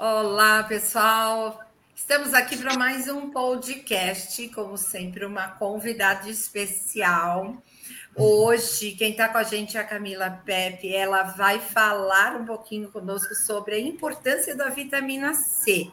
Olá, pessoal. Estamos aqui para mais um podcast, como sempre, uma convidada especial. Hoje, quem está com a gente é a Camila Pepe. Ela vai falar um pouquinho conosco sobre a importância da vitamina C,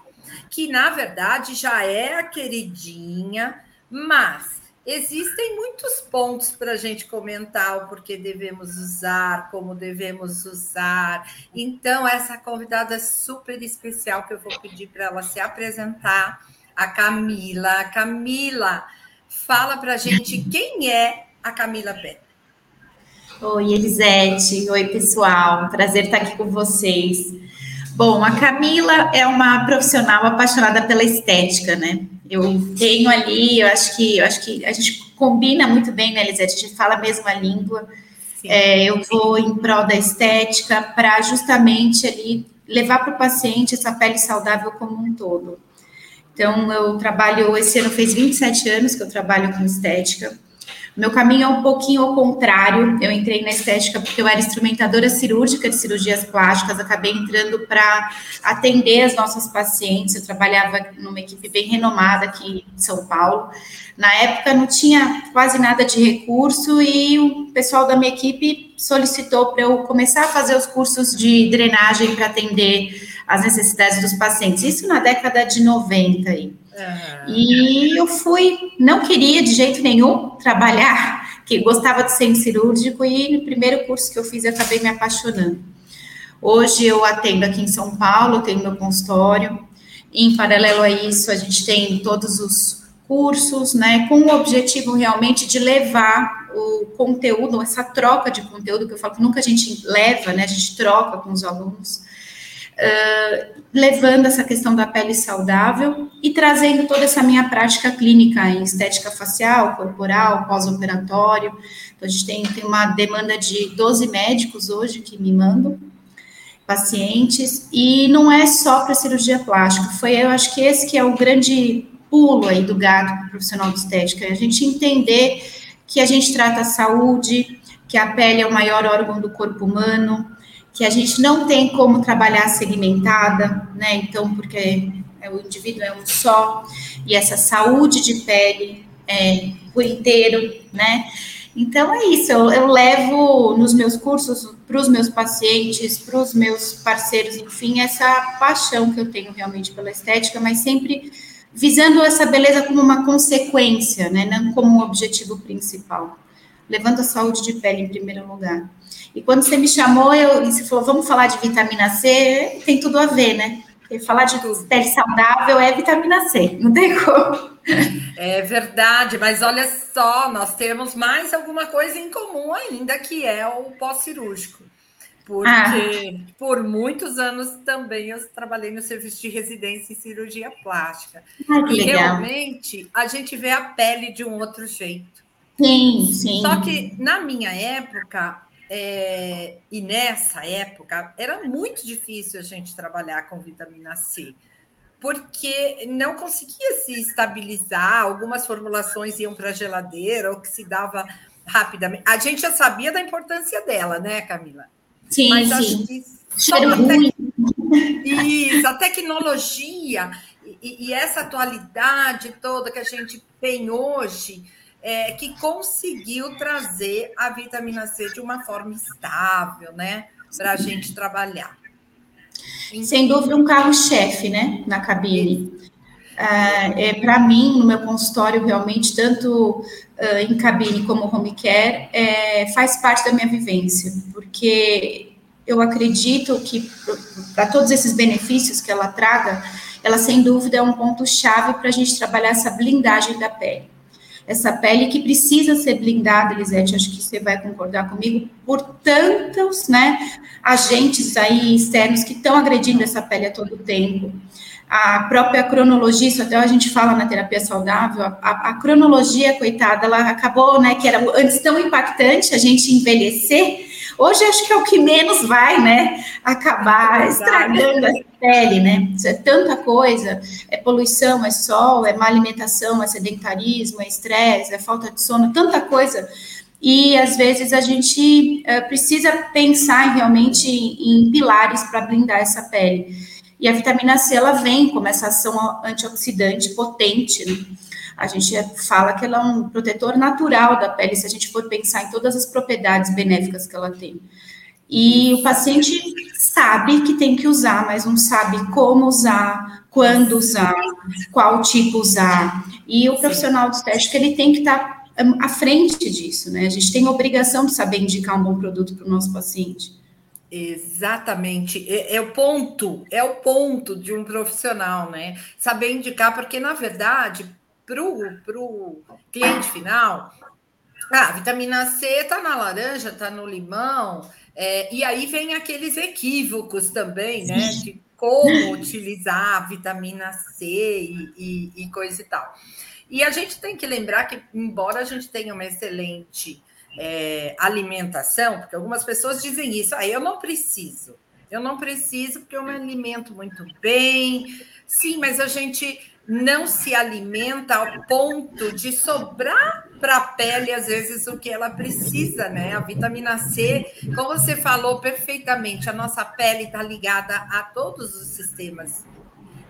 que na verdade já é a queridinha, mas Existem muitos pontos para a gente comentar o porquê devemos usar, como devemos usar. Então, essa convidada é super especial que eu vou pedir para ela se apresentar, a Camila. Camila, fala para a gente quem é a Camila Pé. Oi, Elisete. Oi, pessoal. Prazer estar aqui com vocês. Bom, a Camila é uma profissional apaixonada pela estética, né? Eu tenho ali, eu acho que, eu acho que a gente combina muito bem, né, Elisete? A gente fala a mesma língua. É, eu vou em prol da estética para justamente ali levar para o paciente essa pele saudável como um todo. Então, eu trabalho, esse ano fez 27 anos que eu trabalho com estética. Meu caminho é um pouquinho ao contrário. Eu entrei na estética porque eu era instrumentadora cirúrgica de cirurgias plásticas, acabei entrando para atender as nossas pacientes. Eu trabalhava numa equipe bem renomada aqui em São Paulo. Na época não tinha quase nada de recurso e o pessoal da minha equipe solicitou para eu começar a fazer os cursos de drenagem para atender as necessidades dos pacientes. Isso na década de 90 aí. E eu fui, não queria de jeito nenhum trabalhar, que gostava de ser cirúrgico, e no primeiro curso que eu fiz, eu acabei me apaixonando. Hoje eu atendo aqui em São Paulo, tenho meu consultório. Em paralelo a isso, a gente tem todos os cursos, né, com o objetivo realmente de levar o conteúdo, essa troca de conteúdo que eu falo que nunca a gente leva, né, a gente troca com os alunos, uh, levando essa questão da pele saudável e trazendo toda essa minha prática clínica em estética facial, corporal, pós-operatório. Então, a gente tem, tem uma demanda de 12 médicos hoje que me mandam pacientes, e não é só para cirurgia plástica, foi, eu acho que esse que é o grande pulo aí do gato profissional de estética, é a gente entender que a gente trata a saúde, que a pele é o maior órgão do corpo humano, que a gente não tem como trabalhar segmentada, né? Então, porque é, o indivíduo é um só, e essa saúde de pele é por inteiro, né? Então é isso, eu, eu levo nos meus cursos para os meus pacientes, para os meus parceiros, enfim, essa paixão que eu tenho realmente pela estética, mas sempre visando essa beleza como uma consequência, né? Não como um objetivo principal. Levando a saúde de pele em primeiro lugar. E quando você me chamou, eu, e você falou, vamos falar de vitamina C, tem tudo a ver, né? Porque falar de pele saudável é vitamina C, não tem como. É verdade, mas olha só, nós temos mais alguma coisa em comum ainda, que é o pós-cirúrgico. Porque ah. por muitos anos também eu trabalhei no serviço de residência em cirurgia plástica. Ah, e legal. realmente a gente vê a pele de um outro jeito. Sim, sim. Só que na minha época, é, e nessa época era muito difícil a gente trabalhar com vitamina C, porque não conseguia se estabilizar, algumas formulações iam para a geladeira ou que se dava rapidamente. A gente já sabia da importância dela, né, Camila? Sim, Mas sim. que só a Isso, a tecnologia e, e essa atualidade toda que a gente tem hoje é, que conseguiu trazer a vitamina C de uma forma estável, né? Para a gente trabalhar. Sem dúvida, um carro-chefe, né? Na cabine. É, é para mim, no meu consultório, realmente, tanto em cabine como home care, é, faz parte da minha vivência, porque eu acredito que, para todos esses benefícios que ela traga, ela, sem dúvida, é um ponto-chave para a gente trabalhar essa blindagem da pele essa pele que precisa ser blindada, Elisete, acho que você vai concordar comigo, por tantos né, agentes aí externos que estão agredindo essa pele a todo tempo. A própria cronologia, isso até a gente fala na terapia saudável, a, a, a cronologia, coitada, ela acabou, né, que era antes tão impactante a gente envelhecer, Hoje acho que é o que menos vai, né? Acabar é estragando a pele, né? Isso é tanta coisa, é poluição, é sol, é má alimentação, é sedentarismo, é estresse, é falta de sono, tanta coisa. E às vezes a gente uh, precisa pensar realmente em, em pilares para blindar essa pele. E a vitamina C, ela vem como essa ação antioxidante potente, né? A gente fala que ela é um protetor natural da pele, se a gente for pensar em todas as propriedades benéficas que ela tem. E o paciente sabe que tem que usar, mas não sabe como usar, quando usar, qual tipo usar. E o profissional de estética, ele tem que estar hum, à frente disso, né? A gente tem a obrigação de saber indicar um bom produto para o nosso paciente. Exatamente, é, é, o ponto, é o ponto de um profissional, né? Saber indicar, porque na verdade, para o cliente final, ah, a vitamina C está na laranja, está no limão, é, e aí vem aqueles equívocos também, né? De como utilizar a vitamina C e, e, e coisa e tal. E a gente tem que lembrar que, embora a gente tenha uma excelente é, alimentação, porque algumas pessoas dizem isso, aí ah, eu não preciso, eu não preciso porque eu me alimento muito bem. Sim, mas a gente não se alimenta ao ponto de sobrar para a pele, às vezes, o que ela precisa, né? A vitamina C, como você falou perfeitamente, a nossa pele está ligada a todos os sistemas.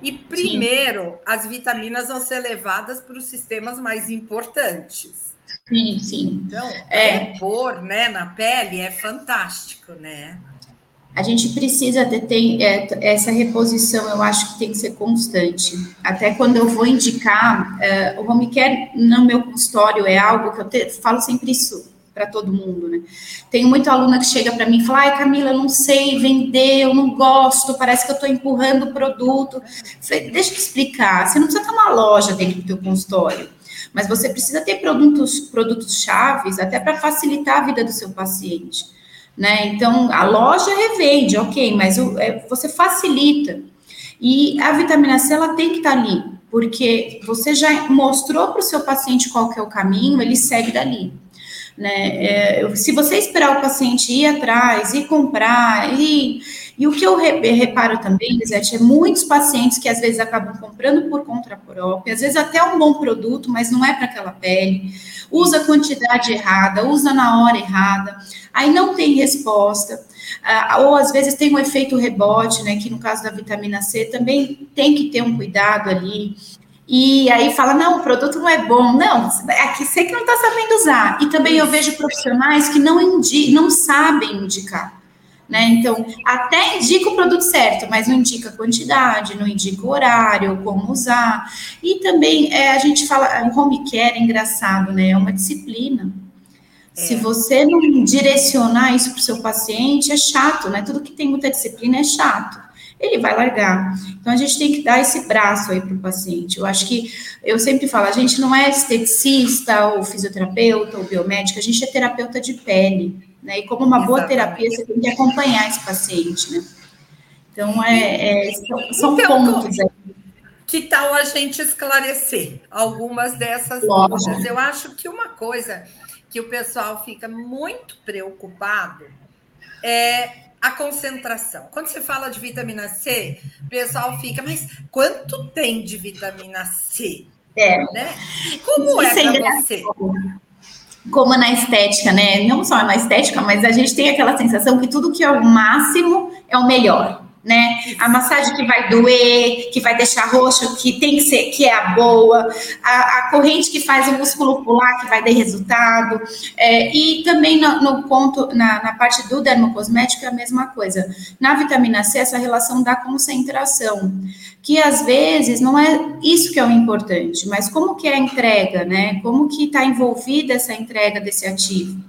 E primeiro, sim. as vitaminas vão ser levadas para os sistemas mais importantes. Sim, sim. Então, é, pôr né, na pele é fantástico, né? A gente precisa ter tem, é, essa reposição, eu acho que tem que ser constante. Até quando eu vou indicar, é, o home care no meu consultório é algo que eu te, falo sempre isso para todo mundo, né? Tenho muita aluna que chega para mim e fala: ai, Camila, eu não sei vender, eu não gosto, parece que eu estou empurrando o produto. falei, deixa eu te explicar, você não precisa ter uma loja dentro do teu consultório mas você precisa ter produtos, produtos chaves até para facilitar a vida do seu paciente. Né? Então, a loja revende, ok, mas o, é, você facilita. E a vitamina C, ela tem que estar tá ali, porque você já mostrou para o seu paciente qual que é o caminho, ele segue dali. Né? É, se você esperar o paciente ir atrás, e comprar, e e o que eu reparo também, Lisete, é muitos pacientes que às vezes acabam comprando por conta própria, às vezes até um bom produto, mas não é para aquela pele, usa a quantidade errada, usa na hora errada, aí não tem resposta. Ah, ou às vezes tem um efeito rebote, né? Que no caso da vitamina C também tem que ter um cuidado ali. E aí fala, não, o produto não é bom. Não, é você que não está sabendo usar. E também eu vejo profissionais que não, indi não sabem indicar. Né? Então, até indica o produto certo, mas não indica a quantidade, não indica o horário, como usar. E também é, a gente fala, o home care é engraçado, né? É uma disciplina. É. Se você não direcionar isso para o seu paciente, é chato, né? Tudo que tem muita disciplina é chato. Ele vai largar. Então a gente tem que dar esse braço aí para o paciente. Eu acho que eu sempre falo, a gente não é esteticista ou fisioterapeuta ou biomédica, a gente é terapeuta de pele. Né? E como uma Exatamente. boa terapia, você tem que acompanhar esse paciente, né? Então, é, é são, são então, pontos aí. Que tal a gente esclarecer algumas dessas dúvidas? Eu acho que uma coisa que o pessoal fica muito preocupado é a concentração. Quando você fala de vitamina C, o pessoal fica, mas quanto tem de vitamina C? É. Né? Como Isso é para você? como na estética, né? Não só na estética, mas a gente tem aquela sensação que tudo que é o máximo é o melhor né? A massagem que vai doer, que vai deixar roxo, que tem que ser, que é a boa, a, a corrente que faz o músculo pular, que vai dar resultado, é, e também no, no ponto, na, na, parte do dermocosmético é a mesma coisa. Na vitamina C, essa relação da concentração, que às vezes não é isso que é o importante, mas como que é a entrega, né? Como que está envolvida essa entrega desse ativo.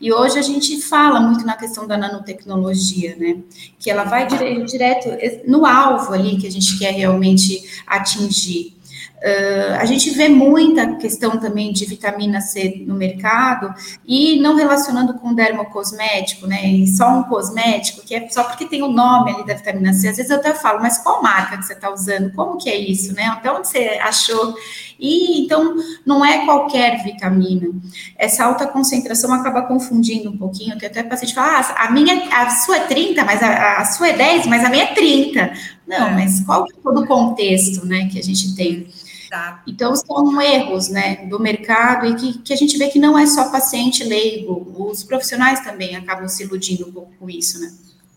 E hoje a gente fala muito na questão da nanotecnologia, né? Que ela vai dire direto no alvo ali que a gente quer realmente atingir. Uh, a gente vê muita questão também de vitamina C no mercado e não relacionando com dermocosmético, né? E só um cosmético, que é só porque tem o nome ali da vitamina C. Às vezes eu até falo, mas qual marca que você está usando? Como que é isso, né? Até onde você achou? E então não é qualquer vitamina. Essa alta concentração acaba confundindo um pouquinho. Tem até paciente fala, ah, a minha, a sua é 30, mas a, a sua é 10, mas a minha é 30. Não, é. mas qual é todo o contexto, né, que a gente tem? Tá. Então, são erros né, do mercado e que, que a gente vê que não é só paciente leigo, os profissionais também acabam se iludindo um pouco com isso, né?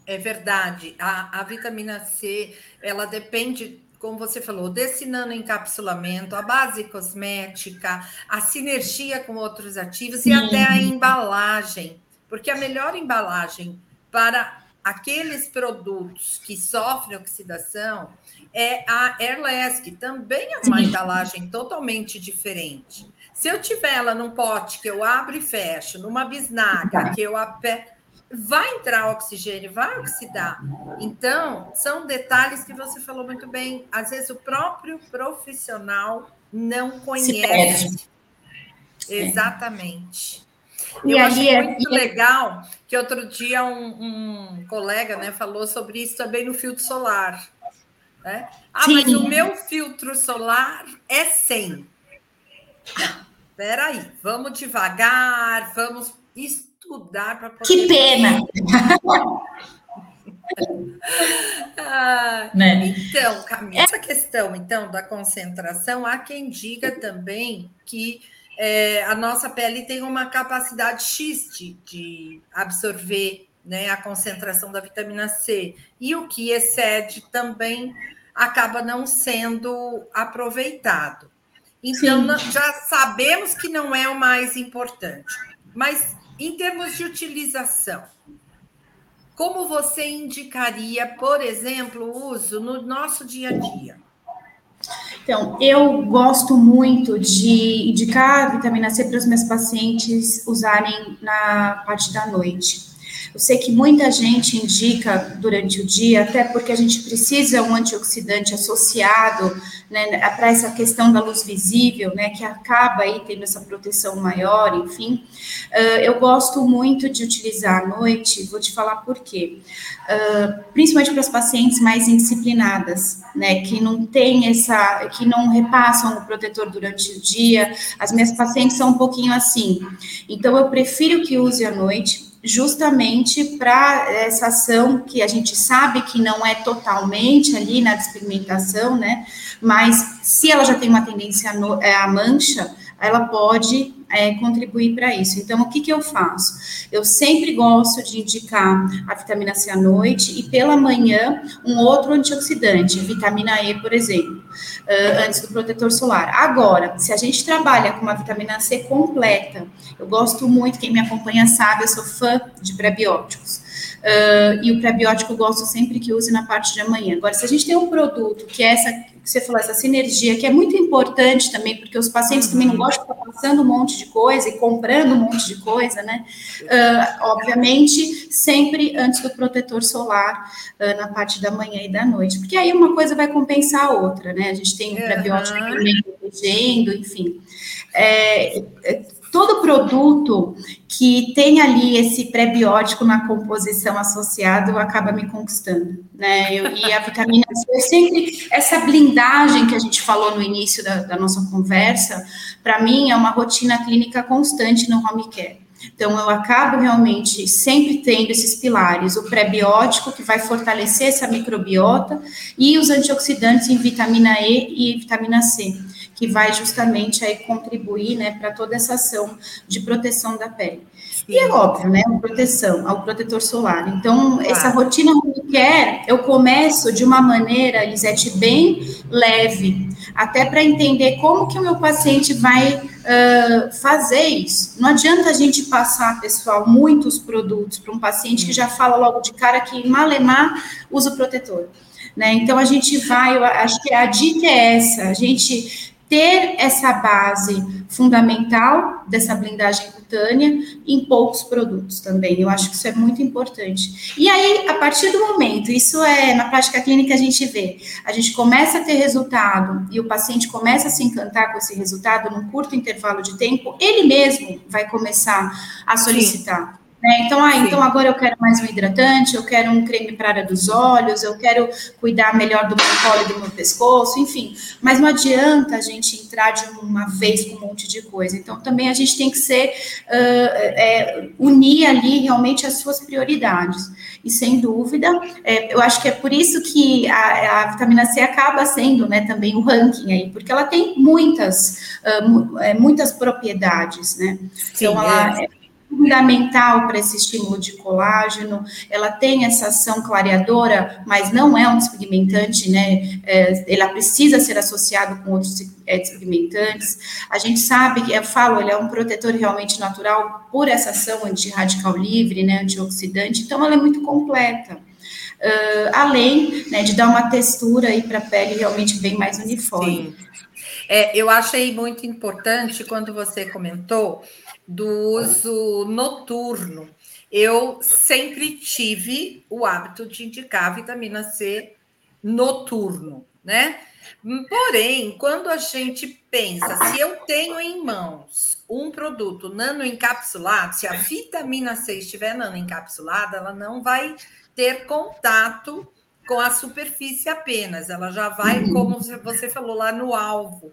É verdade. A, a vitamina C, ela depende como você falou, desse nanoencapsulamento, a base cosmética, a sinergia com outros ativos Sim. e até a embalagem, porque a melhor embalagem para aqueles produtos que sofrem oxidação é a Airless, que também é uma embalagem totalmente diferente. Se eu tiver ela num pote que eu abro e fecho, numa bisnaga que eu aperto vai entrar oxigênio, vai oxidar. Então, são detalhes que você falou muito bem. Às vezes o próprio profissional não conhece. Exatamente. E Eu achei é muito legal que outro dia um, um, colega né, falou sobre isso também no filtro solar. Né? Ah, Sim. mas o meu filtro solar é 100. Espera aí, vamos devagar, vamos estudar para poder. Que pena! ah, né? Então, Camila, essa questão então da concentração, há quem diga também que é, a nossa pele tem uma capacidade X de, de absorver né, a concentração da vitamina C, e o que excede também acaba não sendo aproveitado. Então, Sim. já sabemos que não é o mais importante, mas em termos de utilização, como você indicaria, por exemplo, o uso no nosso dia a dia? Então, eu gosto muito de indicar vitamina C para os meus pacientes usarem na parte da noite. Eu sei que muita gente indica durante o dia, até porque a gente precisa um antioxidante associado né, para essa questão da luz visível, né, que acaba aí tendo essa proteção maior, enfim. Uh, eu gosto muito de utilizar à noite, vou te falar por quê. Uh, principalmente para as pacientes mais indisciplinadas, né, que não tem essa, que não repassam o protetor durante o dia. As minhas pacientes são um pouquinho assim. Então, eu prefiro que use à noite justamente para essa ação que a gente sabe que não é totalmente ali na despigmentação, né? Mas se ela já tem uma tendência é, à mancha, ela pode é, contribuir para isso. Então, o que, que eu faço? Eu sempre gosto de indicar a vitamina C à noite e pela manhã um outro antioxidante, vitamina E, por exemplo, uh, antes do protetor solar. Agora, se a gente trabalha com uma vitamina C completa, eu gosto muito, quem me acompanha sabe, eu sou fã de prebióticos. Uh, e o prebiótico eu gosto sempre que use na parte de amanhã. Agora, se a gente tem um produto que é essa que você falou, essa sinergia, que é muito importante também, porque os pacientes uhum. também não gostam de estar passando um monte de coisa e comprando um monte de coisa, né? Uh, obviamente, sempre antes do protetor solar, uh, na parte da manhã e da noite, porque aí uma coisa vai compensar a outra, né? A gente tem o uhum. prebiótico também protegendo, enfim. É, é todo produto que tem ali esse prebiótico na composição associado acaba me conquistando, né? Eu, e a vitamina C, eu sempre, essa blindagem que a gente falou no início da, da nossa conversa, para mim é uma rotina clínica constante no home care. Então, eu acabo realmente sempre tendo esses pilares: o prebiótico, que vai fortalecer essa microbiota, e os antioxidantes em vitamina E e vitamina C que vai justamente aí contribuir, né, para toda essa ação de proteção da pele. Sim. E é óbvio, né, a proteção, ao protetor solar. Então, claro. essa rotina quer, eu começo de uma maneira, Lisete, bem leve, até para entender como que o meu paciente vai uh, fazer isso. Não adianta a gente passar, pessoal, muitos produtos para um paciente que já fala logo de cara que malemar usa o protetor. Né? Então a gente vai, eu acho que a dica é essa, a gente ter essa base fundamental dessa blindagem cutânea em poucos produtos também. Eu acho que isso é muito importante. E aí, a partir do momento, isso é na prática clínica a gente vê, a gente começa a ter resultado e o paciente começa a se encantar com esse resultado num curto intervalo de tempo, ele mesmo vai começar a solicitar. Sim. Né? Então, ah, então agora eu quero mais um hidratante, eu quero um creme para a área dos olhos, eu quero cuidar melhor do meu colo e do meu pescoço, enfim. Mas não adianta a gente entrar de uma vez com um monte de coisa. Então, também a gente tem que ser, uh, é, unir ali realmente as suas prioridades. E sem dúvida, é, eu acho que é por isso que a, a, vitamina C acaba sendo, né, também o ranking aí, porque ela tem muitas, uh, muitas propriedades, né? Sim, então, ela. É, fundamental para esse estímulo de colágeno, ela tem essa ação clareadora, mas não é um despigmentante, né? É, ela precisa ser associado com outros é, despigmentantes. A gente sabe que, eu falo, ele é um protetor realmente natural por essa ação anti-radical livre, né? Antioxidante, então ela é muito completa. Uh, além né, de dar uma textura aí para a pele realmente bem mais uniforme. Sim. É, eu achei muito importante quando você comentou do uso noturno. Eu sempre tive o hábito de indicar vitamina C noturno, né? Porém, quando a gente pensa, se eu tenho em mãos um produto nanoencapsulado, se a vitamina C estiver nanoencapsulada, ela não vai ter contato com a superfície apenas, ela já vai, como você falou lá, no alvo.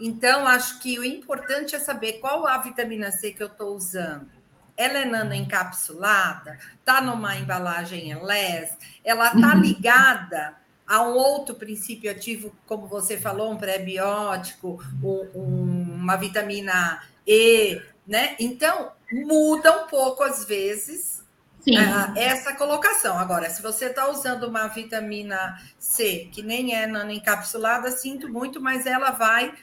Então, acho que o importante é saber qual a vitamina C que eu estou usando. Ela é nanoencapsulada? Está numa embalagem LES? Ela está uhum. ligada a um outro princípio ativo, como você falou, um pré-biótico, um, uma vitamina E, né? Então, muda um pouco, às vezes, uh, essa colocação. Agora, se você está usando uma vitamina C, que nem é nanoencapsulada, sinto muito, mas ela vai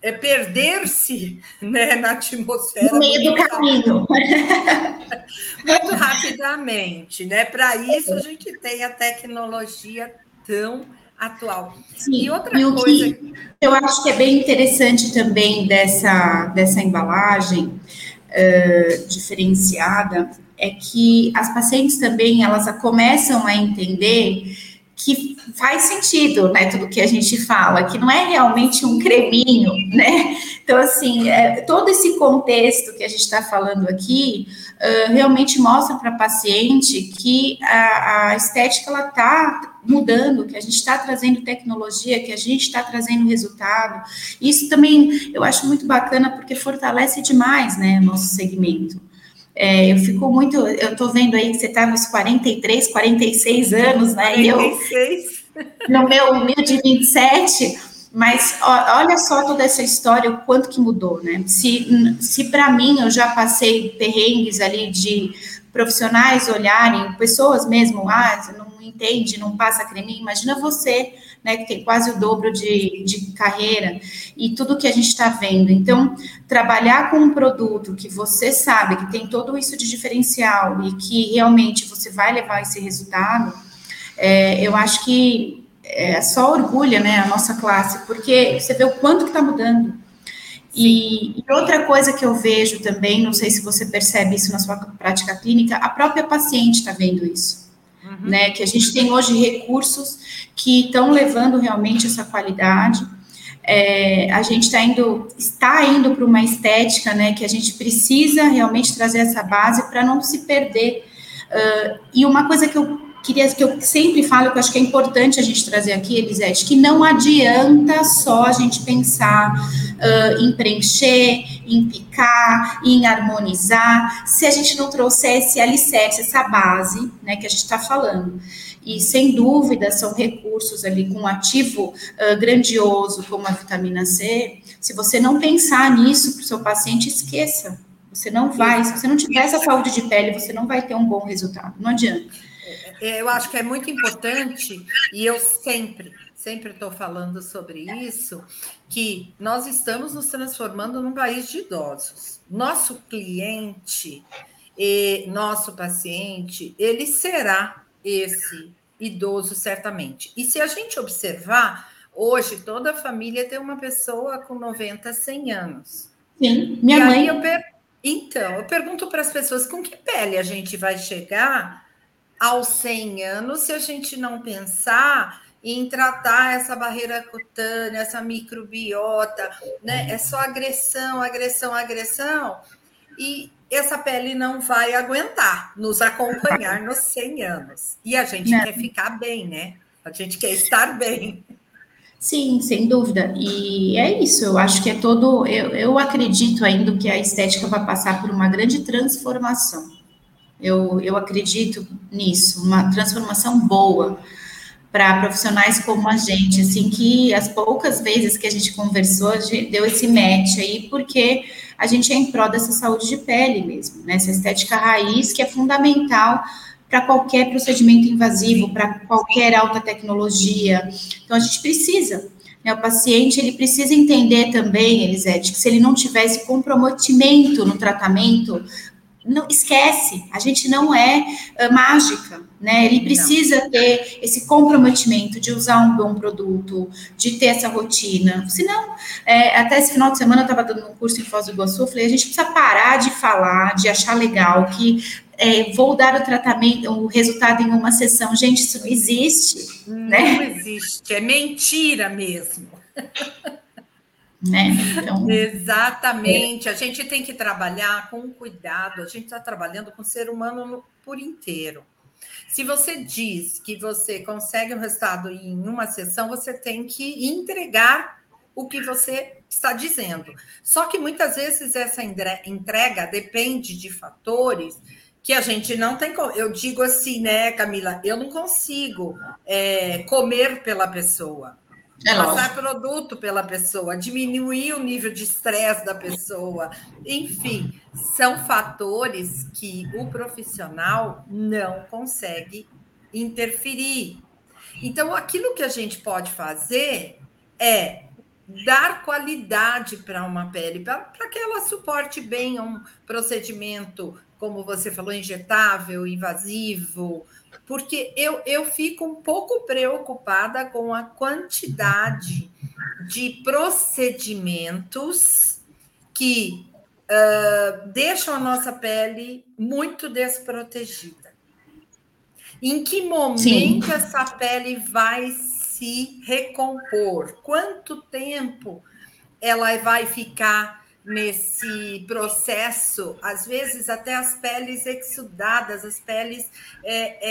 é perder-se né, na atmosfera. No meio do caminho. Muito rapidamente, né? Para isso a gente tem a tecnologia tão atual. Sim, e outra e coisa. Que eu acho que é bem interessante também dessa, dessa embalagem uh, diferenciada é que as pacientes também elas começam a entender que faz sentido, né, tudo que a gente fala, que não é realmente um creminho, né? Então, assim, é, todo esse contexto que a gente está falando aqui uh, realmente mostra para a paciente que a, a estética ela está mudando, que a gente está trazendo tecnologia, que a gente está trazendo resultado. Isso também eu acho muito bacana porque fortalece demais, né, nosso segmento. É, eu fico muito, eu estou vendo aí que você está nos 43, 46 anos, né? 46. E eu, no meu humilde 27, mas olha só toda essa história, o quanto que mudou, né? Se, se para mim eu já passei perrengues ali de profissionais olharem, pessoas mesmo, ah, não entende, não passa creme, imagina você né, que tem quase o dobro de, de carreira, e tudo que a gente está vendo. Então, trabalhar com um produto que você sabe que tem todo isso de diferencial e que realmente você vai levar esse resultado, é, eu acho que é só orgulha né, a nossa classe, porque você vê o quanto que está mudando. E, e, outra coisa que eu vejo também, não sei se você percebe isso na sua prática clínica, a própria paciente está vendo isso uhum. né? Que a gente tem hoje recursos que estão levando realmente essa qualidade. É, a gente está indo, está indo para uma estética, né? Que a gente precisa realmente trazer essa base para não se perder. Uh, e uma coisa que eu queria que eu sempre falo, que eu acho que é importante a gente trazer aqui, Elisete, que não adianta só a gente pensar uh, em preencher, em picar, em harmonizar, se a gente não trouxer esse alicerce, essa base, né, que a gente está falando. E sem dúvida são recursos ali com um ativo uh, grandioso como a vitamina C. Se você não pensar nisso para o seu paciente, esqueça. Você não vai, se você não tiver essa saúde de pele, você não vai ter um bom resultado. Não adianta. É, eu acho que é muito importante, e eu sempre, sempre estou falando sobre isso, que nós estamos nos transformando num país de idosos. Nosso cliente, e nosso paciente, ele será esse idoso, certamente. E se a gente observar, hoje toda a família tem uma pessoa com 90, 100 anos. Sim, minha e mãe. Eu per... Então, eu pergunto para as pessoas com que pele a gente vai chegar aos 100 anos se a gente não pensar em tratar essa barreira cutânea, essa microbiota, né? É só agressão, agressão, agressão, e essa pele não vai aguentar nos acompanhar nos 100 anos. E a gente não. quer ficar bem, né? A gente quer estar bem. Sim, sem dúvida. E é isso, eu acho que é todo. Eu, eu acredito ainda que a estética vai passar por uma grande transformação. Eu, eu acredito nisso, uma transformação boa. Para profissionais como a gente, assim, que as poucas vezes que a gente conversou, a gente deu esse match aí, porque a gente é em prol dessa saúde de pele mesmo, né? Essa estética raiz que é fundamental para qualquer procedimento invasivo, para qualquer alta tecnologia. Então, a gente precisa. Né? O paciente, ele precisa entender também, Elisete, que se ele não tiver esse comprometimento no tratamento, não esquece, a gente não é uh, mágica, né? Ele precisa não. ter esse comprometimento de usar um bom produto, de ter essa rotina. Senão, é, até esse final de semana eu estava dando um curso em Foz do Iguaçu, eu falei, a gente precisa parar de falar, de achar legal que é, vou dar o tratamento, o resultado em uma sessão. Gente, isso não existe. Não né? existe, é mentira mesmo. Né? Então, Exatamente. A gente tem que trabalhar com cuidado. A gente está trabalhando com o ser humano por inteiro. Se você diz que você consegue um resultado em uma sessão, você tem que entregar o que você está dizendo. Só que muitas vezes essa entrega depende de fatores que a gente não tem. Eu digo assim, né, Camila? Eu não consigo é, comer pela pessoa. É passar produto pela pessoa, diminuir o nível de estresse da pessoa, enfim, são fatores que o profissional não consegue interferir. Então, aquilo que a gente pode fazer é dar qualidade para uma pele, para que ela suporte bem um procedimento, como você falou, injetável, invasivo, porque eu, eu fico um pouco preocupada com a quantidade de procedimentos que uh, deixam a nossa pele muito desprotegida. Em que momento Sim. essa pele vai se recompor? Quanto tempo ela vai ficar nesse processo, às vezes até as peles exudadas, as peles é,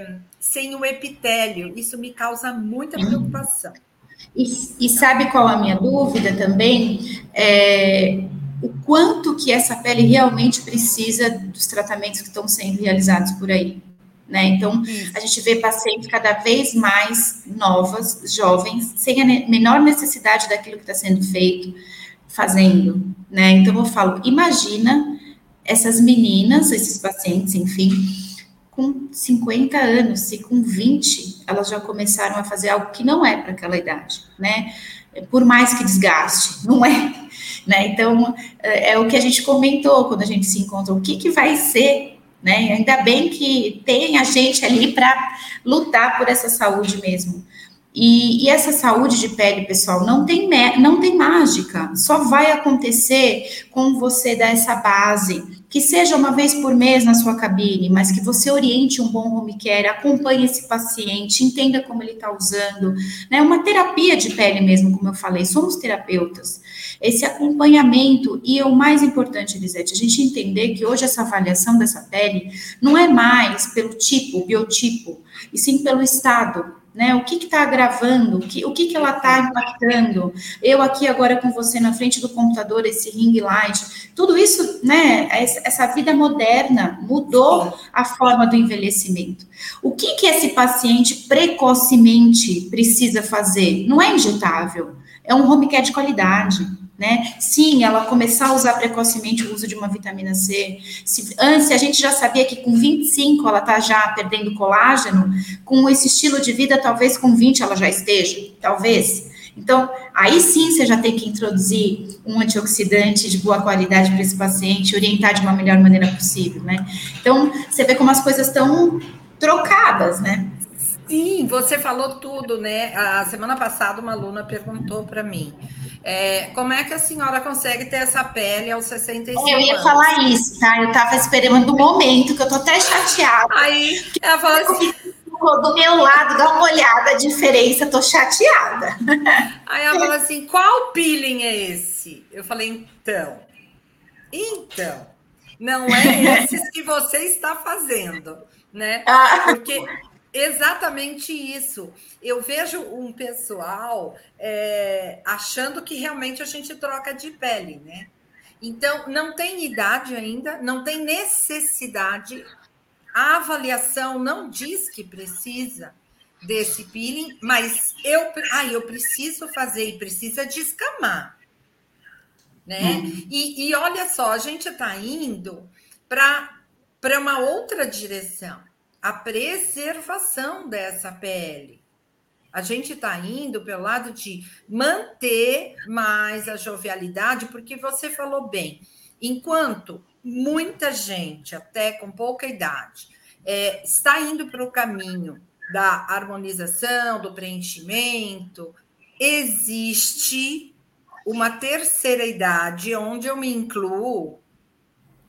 é, sem o epitélio. Isso me causa muita preocupação. E, e sabe qual a minha dúvida também? É, o quanto que essa pele realmente precisa dos tratamentos que estão sendo realizados por aí. Né? Então, a gente vê pacientes cada vez mais novas, jovens, sem a menor necessidade daquilo que está sendo feito fazendo, né? Então eu falo, imagina essas meninas, esses pacientes, enfim, com 50 anos, se com 20 elas já começaram a fazer algo que não é para aquela idade, né? Por mais que desgaste, não é, né? Então é, é o que a gente comentou quando a gente se encontra, o que que vai ser, né? Ainda bem que tem a gente ali para lutar por essa saúde mesmo. E, e, essa saúde de pele, pessoal, não tem, não tem mágica. Só vai acontecer com você dar essa base. Que seja uma vez por mês na sua cabine, mas que você oriente um bom home care, acompanhe esse paciente, entenda como ele está usando. Né? Uma terapia de pele mesmo, como eu falei, somos terapeutas. Esse acompanhamento, e o mais importante, Elisete, a gente entender que hoje essa avaliação dessa pele não é mais pelo tipo, biotipo, e sim pelo estado né? O que está agravando? O que, o que, que ela está impactando? Eu aqui agora com você na frente do computador, esse ring light, tudo isso, né? Essa vida moderna mudou a forma do envelhecimento. O que, que esse paciente precocemente precisa fazer? Não é injetável, é um home care de qualidade né? Sim, ela começar a usar precocemente o uso de uma vitamina C. Se, antes, a gente já sabia que com 25 ela está já perdendo colágeno, com esse estilo de vida, talvez com 20 ela já esteja, talvez. Então, aí sim você já tem que introduzir um antioxidante de boa qualidade para esse paciente, orientar de uma melhor maneira possível, né? Então, você vê como as coisas estão trocadas, né? Sim, você falou tudo, né? A semana passada uma aluna perguntou para mim é, como é que a senhora consegue ter essa pele aos 65 Eu ia anos? falar isso, tá? Eu estava esperando o momento, que eu tô até chateada. Aí ela falou assim. Do meu lado, dá uma olhada, a diferença, tô chateada. Aí ela falou assim: qual peeling é esse? Eu falei, então. Então, não é esses que você está fazendo, né? Ah. Porque Exatamente isso. Eu vejo um pessoal é, achando que realmente a gente troca de pele, né? Então, não tem idade ainda, não tem necessidade. A avaliação não diz que precisa. desse peeling, mas eu, ah, eu preciso fazer e precisa descamar. Né? Uhum. E, e olha só, a gente está indo para uma outra direção a preservação dessa pele. A gente está indo pelo lado de manter mais a jovialidade, porque você falou bem, enquanto muita gente, até com pouca idade, é, está indo para o caminho da harmonização, do preenchimento, existe uma terceira idade onde eu me incluo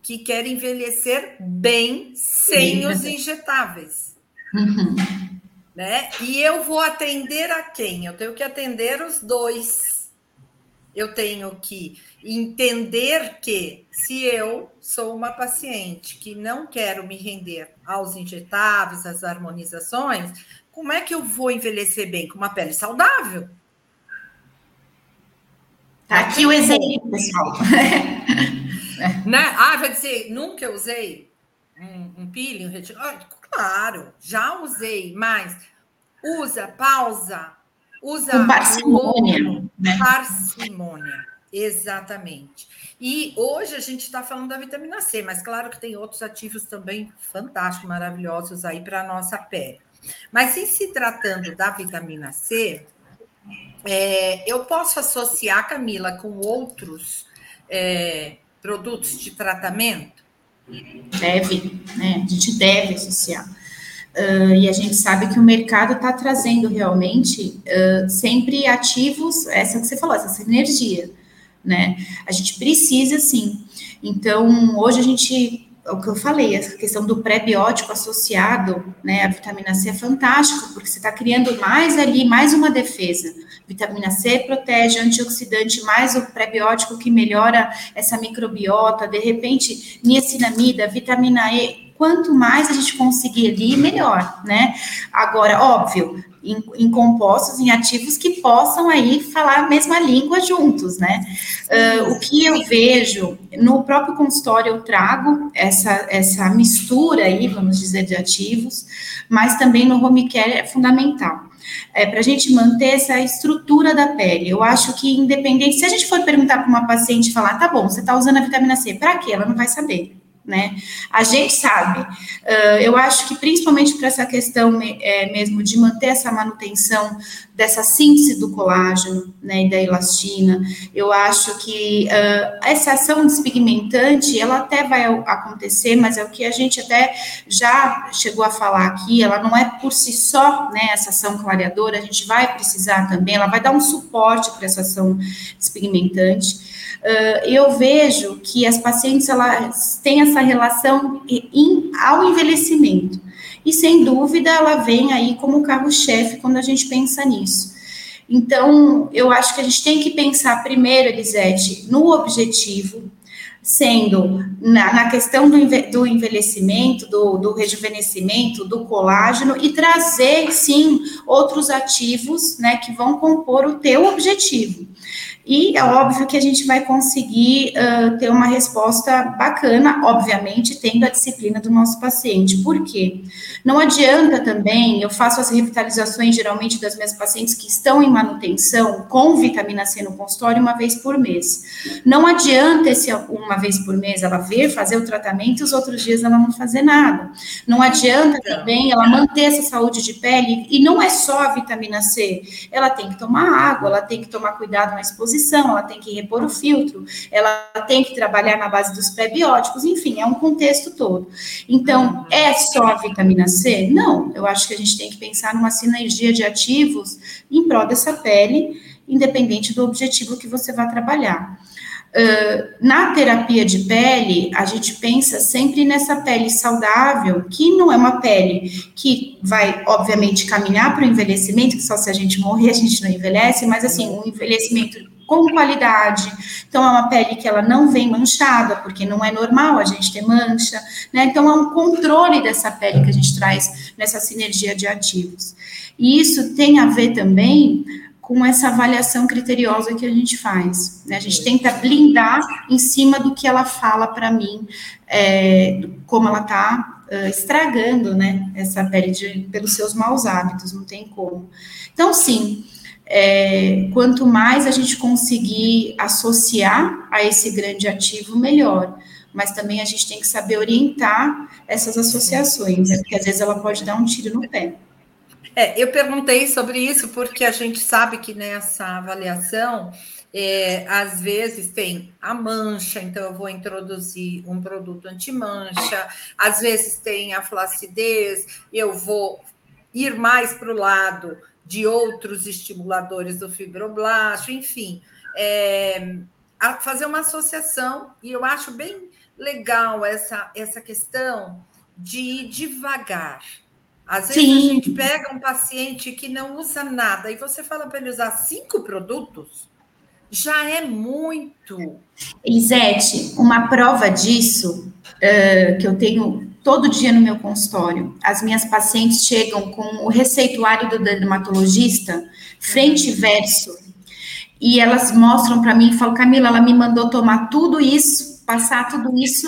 que quer envelhecer bem sem Sim. os injetáveis. Uhum. Né? E eu vou atender a quem? Eu tenho que atender os dois. Eu tenho que entender que se eu sou uma paciente que não quero me render aos injetáveis, às harmonizações, como é que eu vou envelhecer bem com uma pele saudável? Tá aqui o exemplo, pessoal. né? Ah, vai dizer, nunca usei um, um peeling, um retiro. Claro, já usei, mas usa, pausa, usa Com parcimônia. Né? Parcimônia, exatamente. E hoje a gente está falando da vitamina C, mas claro que tem outros ativos também fantásticos, maravilhosos aí para a nossa pele. Mas em se tratando da vitamina C, é, eu posso associar, Camila, com outros é, produtos de tratamento? Deve, né? A gente deve associar. Uh, e a gente sabe que o mercado está trazendo realmente uh, sempre ativos, essa que você falou, essa energia, né? A gente precisa sim. Então, hoje a gente o que eu falei, essa questão do pré-biótico associado, né, à vitamina C é fantástico, porque você está criando mais ali, mais uma defesa. Vitamina C protege, antioxidante, mais o pré-biótico que melhora essa microbiota, de repente, niacinamida, vitamina E, quanto mais a gente conseguir ali, melhor, né? Agora, óbvio, em, em, compostos, em ativos que possam aí falar a mesma língua juntos, né? Uh, o que eu vejo no próprio consultório, eu trago essa, essa mistura aí, vamos dizer, de ativos, mas também no home care é fundamental. É, para a gente manter essa estrutura da pele. Eu acho que, independente, se a gente for perguntar para uma paciente e falar, tá bom, você está usando a vitamina C, para quê? Ela não vai saber né? A gente sabe. Uh, eu acho que principalmente para essa questão é, mesmo de manter essa manutenção dessa síntese do colágeno, né, e da elastina, eu acho que uh, essa ação despigmentante, ela até vai acontecer, mas é o que a gente até já chegou a falar aqui, ela não é por si só, né, essa ação clareadora, a gente vai precisar também, ela vai dar um suporte para essa ação despigmentante. Uh, eu vejo que as pacientes elas têm essa relação em, ao envelhecimento. E sem dúvida ela vem aí como carro-chefe quando a gente pensa nisso. Então, eu acho que a gente tem que pensar primeiro, Elisete, no objetivo, sendo na, na questão do, do envelhecimento, do, do, rejuvenescimento, do colágeno, e trazer, sim, outros ativos, né, que vão compor o teu objetivo. E é óbvio que a gente vai conseguir uh, ter uma resposta bacana, obviamente, tendo a disciplina do nosso paciente. Por quê? Não adianta também, eu faço as revitalizações geralmente das minhas pacientes que estão em manutenção com vitamina C no consultório uma vez por mês. Não adianta esse uma vez por mês ela vir fazer o tratamento e os outros dias ela não fazer nada. Não adianta também ela manter essa saúde de pele, e não é só a vitamina C, ela tem que tomar água, ela tem que tomar cuidado na exposição ela tem que repor o filtro, ela tem que trabalhar na base dos pré-bióticos, enfim, é um contexto todo. Então, é só a vitamina C? Não, eu acho que a gente tem que pensar numa sinergia de ativos em prol dessa pele, independente do objetivo que você vai trabalhar. Uh, na terapia de pele, a gente pensa sempre nessa pele saudável, que não é uma pele que vai, obviamente, caminhar para o envelhecimento, que só se a gente morrer a gente não envelhece, mas assim, um envelhecimento com qualidade. Então, é uma pele que ela não vem manchada, porque não é normal a gente ter mancha, né? Então, é um controle dessa pele que a gente traz nessa sinergia de ativos. E isso tem a ver também com essa avaliação criteriosa que a gente faz. Né? A gente tenta blindar em cima do que ela fala para mim, é, como ela está uh, estragando né, essa pele de, pelos seus maus hábitos, não tem como. Então, sim, é, quanto mais a gente conseguir associar a esse grande ativo, melhor. Mas também a gente tem que saber orientar essas associações, né? porque às vezes ela pode dar um tiro no pé. É, eu perguntei sobre isso porque a gente sabe que nessa avaliação, é, às vezes tem a mancha, então eu vou introduzir um produto anti-mancha, às vezes tem a flacidez, eu vou ir mais para o lado de outros estimuladores do fibroblasto, enfim, é, fazer uma associação, e eu acho bem legal essa, essa questão de ir devagar às vezes Sim. a gente pega um paciente que não usa nada e você fala para ele usar cinco produtos, já é muito. Elisete, uma prova disso uh, que eu tenho todo dia no meu consultório. As minhas pacientes chegam com o receituário do dermatologista, frente e verso, e elas mostram para mim e falam: Camila, ela me mandou tomar tudo isso, passar tudo isso.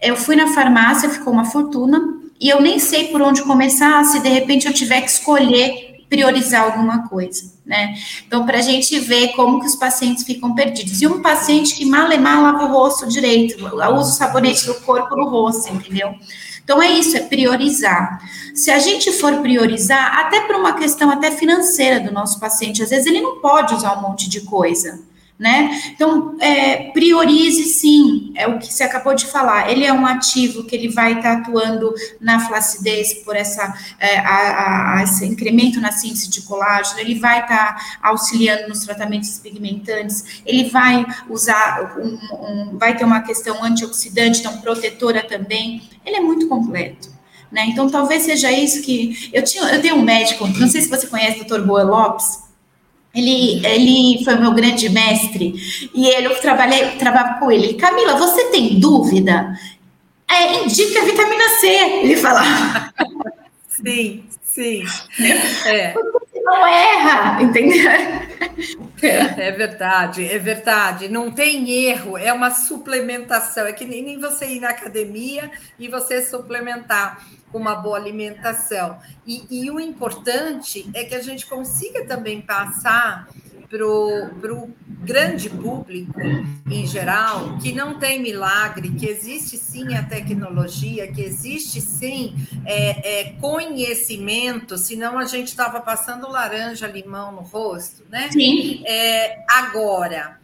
Eu fui na farmácia, ficou uma fortuna e eu nem sei por onde começar se de repente eu tiver que escolher priorizar alguma coisa, né? Então, para a gente ver como que os pacientes ficam perdidos. E um paciente que mal e mal lava o rosto direito, usa o sabonete do corpo no rosto, entendeu? Então, é isso, é priorizar. Se a gente for priorizar, até por uma questão até financeira do nosso paciente, às vezes ele não pode usar um monte de coisa, né? Então, é, priorize sim, é o que você acabou de falar. Ele é um ativo que ele vai estar tá atuando na flacidez por essa, é, a, a, esse incremento na síntese de colágeno, ele vai estar tá auxiliando nos tratamentos pigmentantes, ele vai usar, um, um, vai ter uma questão antioxidante, então protetora também. Ele é muito completo. Né? Então, talvez seja isso que. Eu, tinha, eu tenho um médico, não sei se você conhece o Dr. Boa Lopes, ele, ele foi meu grande mestre e ele, eu trabalhei, trabalhava com ele. Camila, você tem dúvida? É, indica a vitamina C, ele falava. Sim, sim. É. Você não erra, entendeu? É, é verdade, é verdade. Não tem erro, é uma suplementação. É que nem você ir na academia e você suplementar com uma boa alimentação. E, e o importante é que a gente consiga também passar para o grande público em geral que não tem milagre, que existe sim a tecnologia, que existe sim é, é, conhecimento, senão a gente estava passando laranja, limão no rosto, né? Sim. É, agora,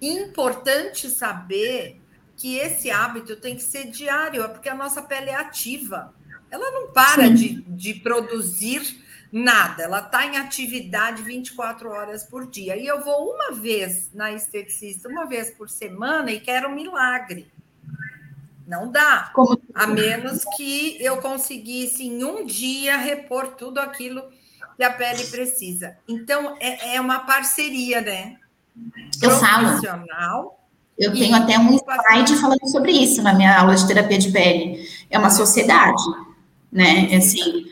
importante saber que esse hábito tem que ser diário, porque a nossa pele é ativa. Ela não para de, de produzir nada, ela está em atividade 24 horas por dia. E eu vou uma vez na esteticista, uma vez por semana, e quero um milagre. Não dá. Como? A menos que eu conseguisse em um dia repor tudo aquilo que a pele precisa. Então, é, é uma parceria, né? Eu falo. Eu tenho até um slide falando sobre isso na minha aula de terapia de pele. É uma sociedade né? Assim,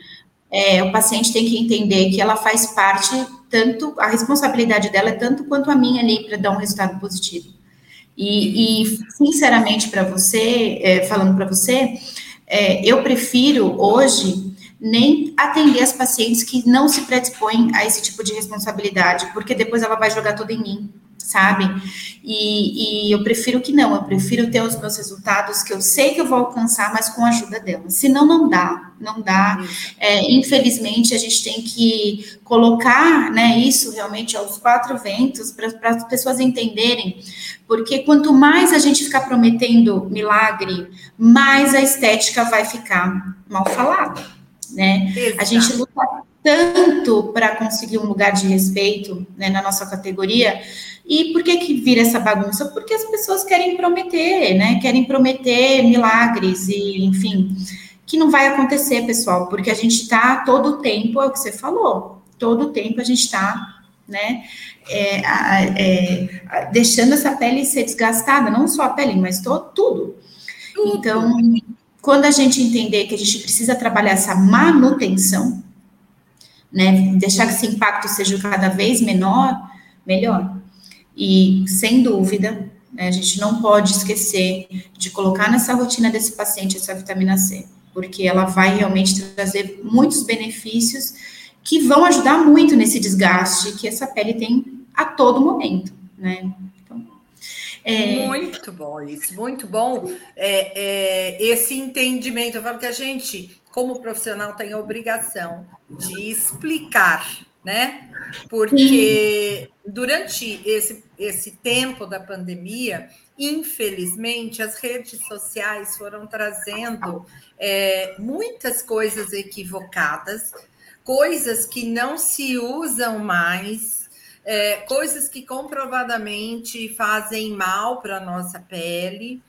é, o paciente tem que entender que ela faz parte, tanto, a responsabilidade dela é tanto quanto a minha ali para dar um resultado positivo. E, e sinceramente, para você, é, falando para você, é, eu prefiro hoje nem atender as pacientes que não se predispõem a esse tipo de responsabilidade, porque depois ela vai jogar tudo em mim sabe? E, e, eu prefiro que não, eu prefiro ter os meus resultados que eu sei que eu vou alcançar, mas com a ajuda dela. Senão não dá, não dá. É, infelizmente, a gente tem que colocar né, isso realmente aos quatro ventos para as pessoas entenderem, porque quanto mais a gente ficar prometendo milagre, mais a estética vai ficar mal falada. Né? A gente luta tanto para conseguir um lugar de respeito né, na nossa categoria, e por que que vira essa bagunça? Porque as pessoas querem prometer, né? Querem prometer milagres e, enfim, que não vai acontecer, pessoal, porque a gente está todo o tempo, é o que você falou, todo o tempo a gente está, né? É, é, deixando essa pele ser desgastada, não só a pele, mas todo, tudo. Então, quando a gente entender que a gente precisa trabalhar essa manutenção, né? Deixar que esse impacto seja cada vez menor, melhor. E, sem dúvida, né, a gente não pode esquecer de colocar nessa rotina desse paciente essa vitamina C, porque ela vai realmente trazer muitos benefícios que vão ajudar muito nesse desgaste que essa pele tem a todo momento, né? É... Muito bom isso, muito bom é, é, esse entendimento. Eu falo que a gente, como profissional, tem a obrigação de explicar né? Porque durante esse, esse tempo da pandemia, infelizmente, as redes sociais foram trazendo é, muitas coisas equivocadas, coisas que não se usam mais, é, coisas que comprovadamente fazem mal para a nossa pele.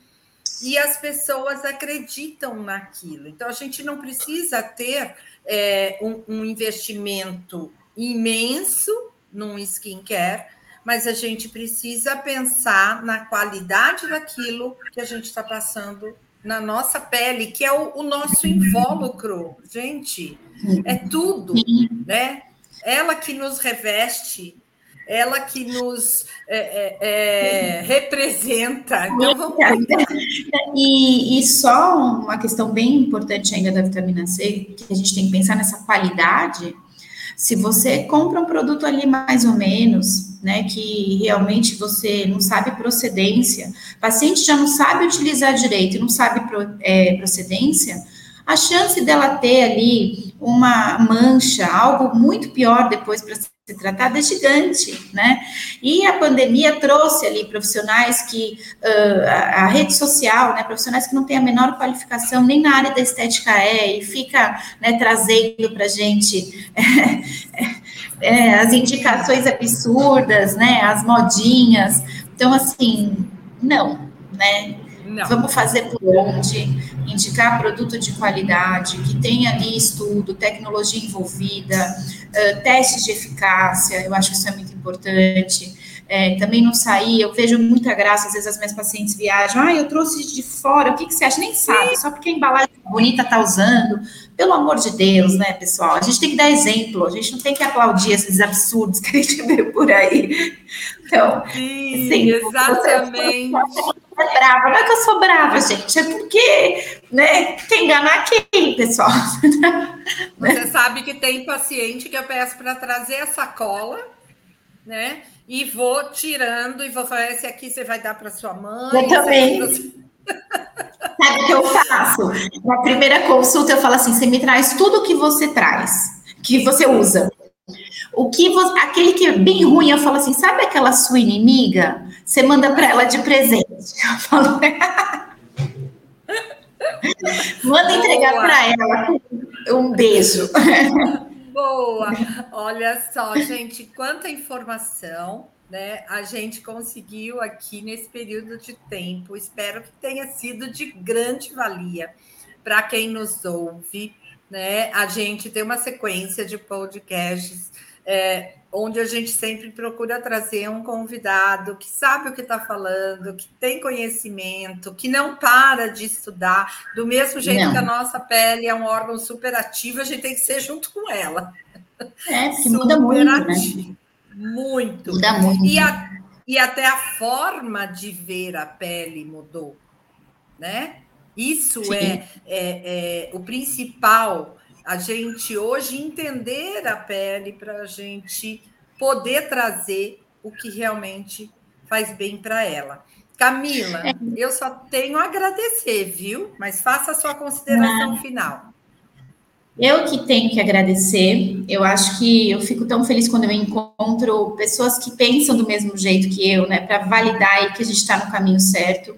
E as pessoas acreditam naquilo. Então, a gente não precisa ter é, um, um investimento imenso num skincare, mas a gente precisa pensar na qualidade daquilo que a gente está passando na nossa pele, que é o, o, nosso invólucro, gente, é tudo, né? Ela que nos reveste, ela que nos é, é, é, representa. Então, e, e só uma questão bem importante ainda da vitamina C, que a gente tem que pensar nessa qualidade se você compra um produto ali mais ou menos, né, que realmente você não sabe procedência, o paciente já não sabe utilizar direito e não sabe é, procedência, a chance dela ter ali uma mancha, algo muito pior depois para ser tratada é gigante, né? E a pandemia trouxe ali profissionais que uh, a, a, rede social, né, profissionais que não têm a menor qualificação nem na área da estética é e fica né, trazendo para gente é, as indicações absurdas, né, as modinhas. Então assim, não, né? Não. Vamos fazer por onde, indicar produto de qualidade, que tenha ali estudo, tecnologia envolvida, uh, testes de eficácia, eu acho que isso é muito importante. É, também não sair, eu vejo muita graça, às vezes as minhas pacientes viajam, ah, eu trouxe de fora, o que, que você acha? Nem sabe, só porque a embalagem bonita está usando. Pelo amor de Deus, né, pessoal? A gente tem que dar exemplo, a gente não tem que aplaudir esses absurdos que a gente vê por aí. Então, Sim, assim, exatamente. Você é brava, não é que eu sou brava, gente, é porque, né, quer enganar quem, pessoal? Você sabe que tem paciente que eu peço para trazer a sacola, né? E vou tirando e vou falar: esse aqui você vai dar para sua mãe. Eu também. Você... Sabe o que eu faço? Na primeira consulta, eu falo assim: você me traz tudo o que você traz, que você usa. O que você, aquele que é bem ruim, eu falo assim: sabe aquela sua inimiga? Você manda para ela de presente. Eu falo. manda entregar para ela um beijo. Boa! Olha só, gente, quanta informação né, a gente conseguiu aqui nesse período de tempo. Espero que tenha sido de grande valia para quem nos ouve. Né? A gente tem uma sequência de podcasts é, onde a gente sempre procura trazer um convidado que sabe o que está falando, que tem conhecimento, que não para de estudar, do mesmo jeito não. que a nossa pele é um órgão superativo, a gente tem que ser junto com ela. É, porque muda muito, né? Muito. Muda muito. E, a, e até a forma de ver a pele mudou, né? Isso é, é, é, o principal a gente hoje entender a pele para a gente poder trazer o que realmente faz bem para ela. Camila, é. eu só tenho a agradecer, viu? Mas faça a sua consideração final. Eu que tenho que agradecer. Eu acho que eu fico tão feliz quando eu encontro pessoas que pensam do mesmo jeito que eu, né? Para validar aí que a gente está no caminho certo.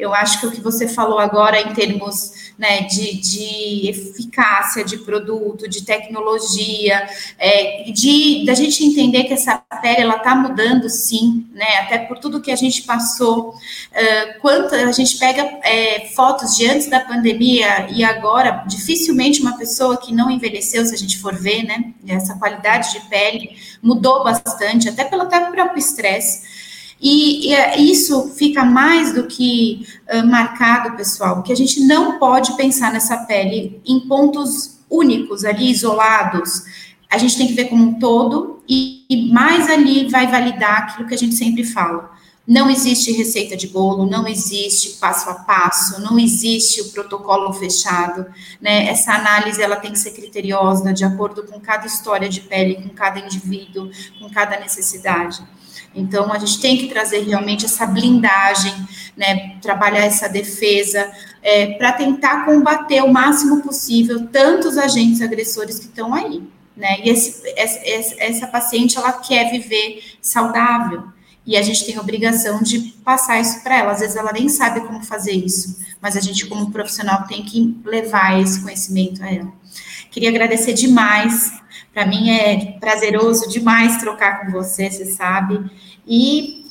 Eu acho que o que você falou agora em termos né, de, de eficácia de produto, de tecnologia, é, de da gente entender que essa pele ela está mudando sim, né, até por tudo que a gente passou. Uh, quanto a gente pega é, fotos de antes da pandemia e agora, dificilmente uma pessoa que não envelheceu, se a gente for ver, né, essa qualidade de pele mudou bastante, até pelo próprio estresse. E, e, é, isso fica mais do que uh, marcado, pessoal, que a gente não pode pensar nessa pele em pontos únicos ali, isolados. a gente tem que ver como um todo e, e mais ali vai validar aquilo que a gente sempre fala. Não existe receita de bolo, não existe passo a passo, não existe o protocolo fechado, né? Essa análise ela tem que ser criteriosa, de acordo com cada história de pele, com cada indivíduo, com cada necessidade. Então, a gente tem que trazer realmente essa blindagem, né, trabalhar essa defesa, é, para tentar combater o máximo possível tantos agentes agressores que estão aí né? E esse, essa, essa paciente ela quer viver saudável e a gente tem a obrigação de passar isso para ela. Às vezes ela nem sabe como fazer isso, mas a gente como profissional tem que levar esse conhecimento a ela. Queria agradecer demais. Para mim é prazeroso demais trocar com você, você sabe. E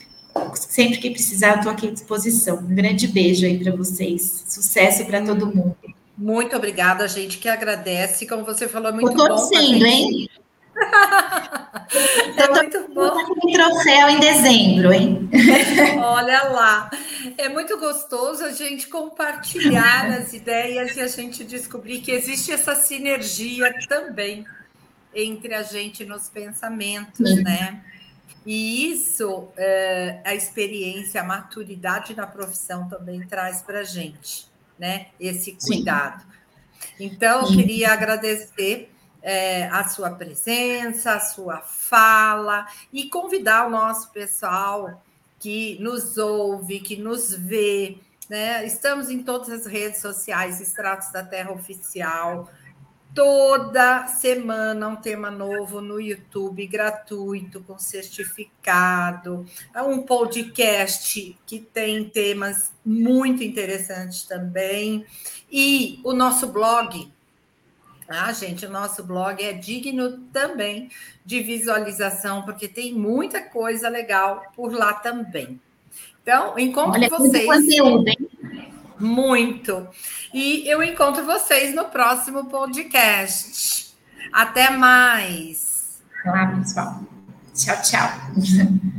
sempre que precisar, eu estou aqui à disposição. Um grande beijo aí para vocês. Sucesso para todo mundo. Muito obrigada, gente, que agradece. Como você falou, é muito bom. Estou torcendo, hein? é muito bom. Um troféu em dezembro, hein? Olha lá. É muito gostoso a gente compartilhar as ideias e a gente descobrir que existe essa sinergia também entre a gente nos pensamentos, Sim. né? E isso, é, a experiência, a maturidade na profissão também traz para a gente né? Esse cuidado. Sim. Então, Sim. queria agradecer é, a sua presença, a sua fala e convidar o nosso pessoal que nos ouve, que nos vê. Né? Estamos em todas as redes sociais, Extratos da Terra Oficial. Toda semana um tema novo no YouTube, gratuito, com certificado. É um podcast que tem temas muito interessantes também. E o nosso blog. Ah, gente, o nosso blog é digno também de visualização, porque tem muita coisa legal por lá também. Então, encontro Olha, vocês. Muito conteúdo, hein? Muito. E eu encontro vocês no próximo podcast. Até mais. Olá, pessoal. Tchau, tchau.